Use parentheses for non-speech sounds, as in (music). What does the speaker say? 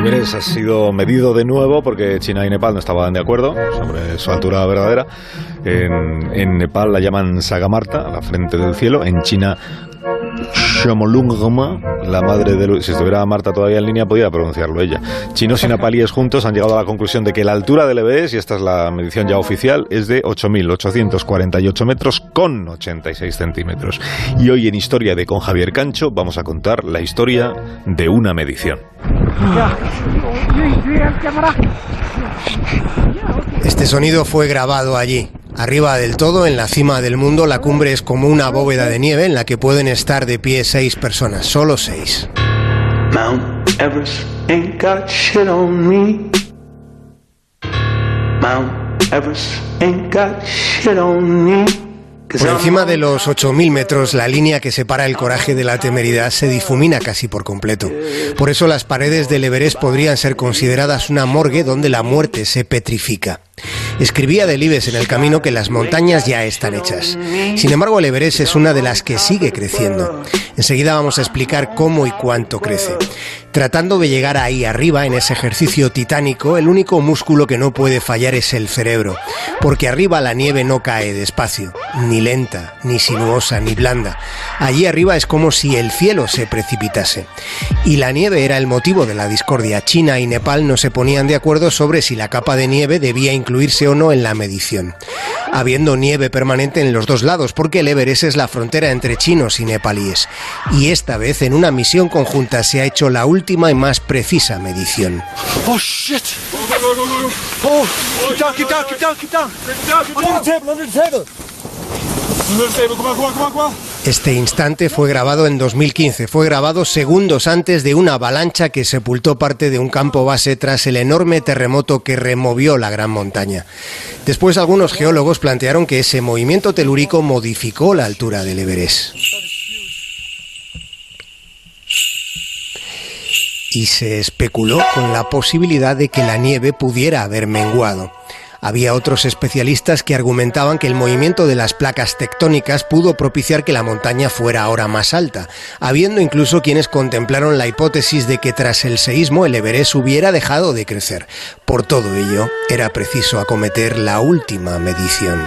Ha sido medido de nuevo porque China y Nepal no estaban de acuerdo sobre su altura verdadera. En, en Nepal la llaman Sagamarta, la frente del cielo. En China Shomolungma, la madre de... Si estuviera Marta todavía en línea, podía pronunciarlo ella. Chinos y (laughs) nepalíes juntos han llegado a la conclusión de que la altura del Everest, y esta es la medición ya oficial, es de 8.848 metros con 86 centímetros. Y hoy en Historia de con Javier Cancho vamos a contar la historia de una medición. Este sonido fue grabado allí, Arriba del todo, en la cima del mundo, la cumbre es como una bóveda de nieve en la que pueden estar de pie seis personas, solo seis. Mount. Mount. Por encima de los 8.000 metros, la línea que separa el coraje de la temeridad se difumina casi por completo. Por eso las paredes del Everest podrían ser consideradas una morgue donde la muerte se petrifica. Escribía Delibes en el camino que las montañas ya están hechas. Sin embargo, el Everest es una de las que sigue creciendo. Enseguida vamos a explicar cómo y cuánto crece. Tratando de llegar ahí arriba, en ese ejercicio titánico, el único músculo que no puede fallar es el cerebro, porque arriba la nieve no cae despacio, ni lenta, ni sinuosa, ni blanda. Allí arriba es como si el cielo se precipitase. Y la nieve era el motivo de la discordia. China y Nepal no se ponían de acuerdo sobre si la capa de nieve debía incluirse o no en la medición. Habiendo nieve permanente en los dos lados, porque el Everest es la frontera entre chinos y nepalíes. Y esta vez, en una misión conjunta, se ha hecho la última y más precisa medición. Oh, shit. Oh, down, down, down, down. Under the table, under the table. Este instante fue grabado en 2015. Fue grabado segundos antes de una avalancha que sepultó parte de un campo base tras el enorme terremoto que removió la gran montaña. Después algunos geólogos plantearon que ese movimiento telúrico modificó la altura del Everest. Y se especuló con la posibilidad de que la nieve pudiera haber menguado. Había otros especialistas que argumentaban que el movimiento de las placas tectónicas pudo propiciar que la montaña fuera ahora más alta, habiendo incluso quienes contemplaron la hipótesis de que tras el seísmo el Everest hubiera dejado de crecer. Por todo ello, era preciso acometer la última medición.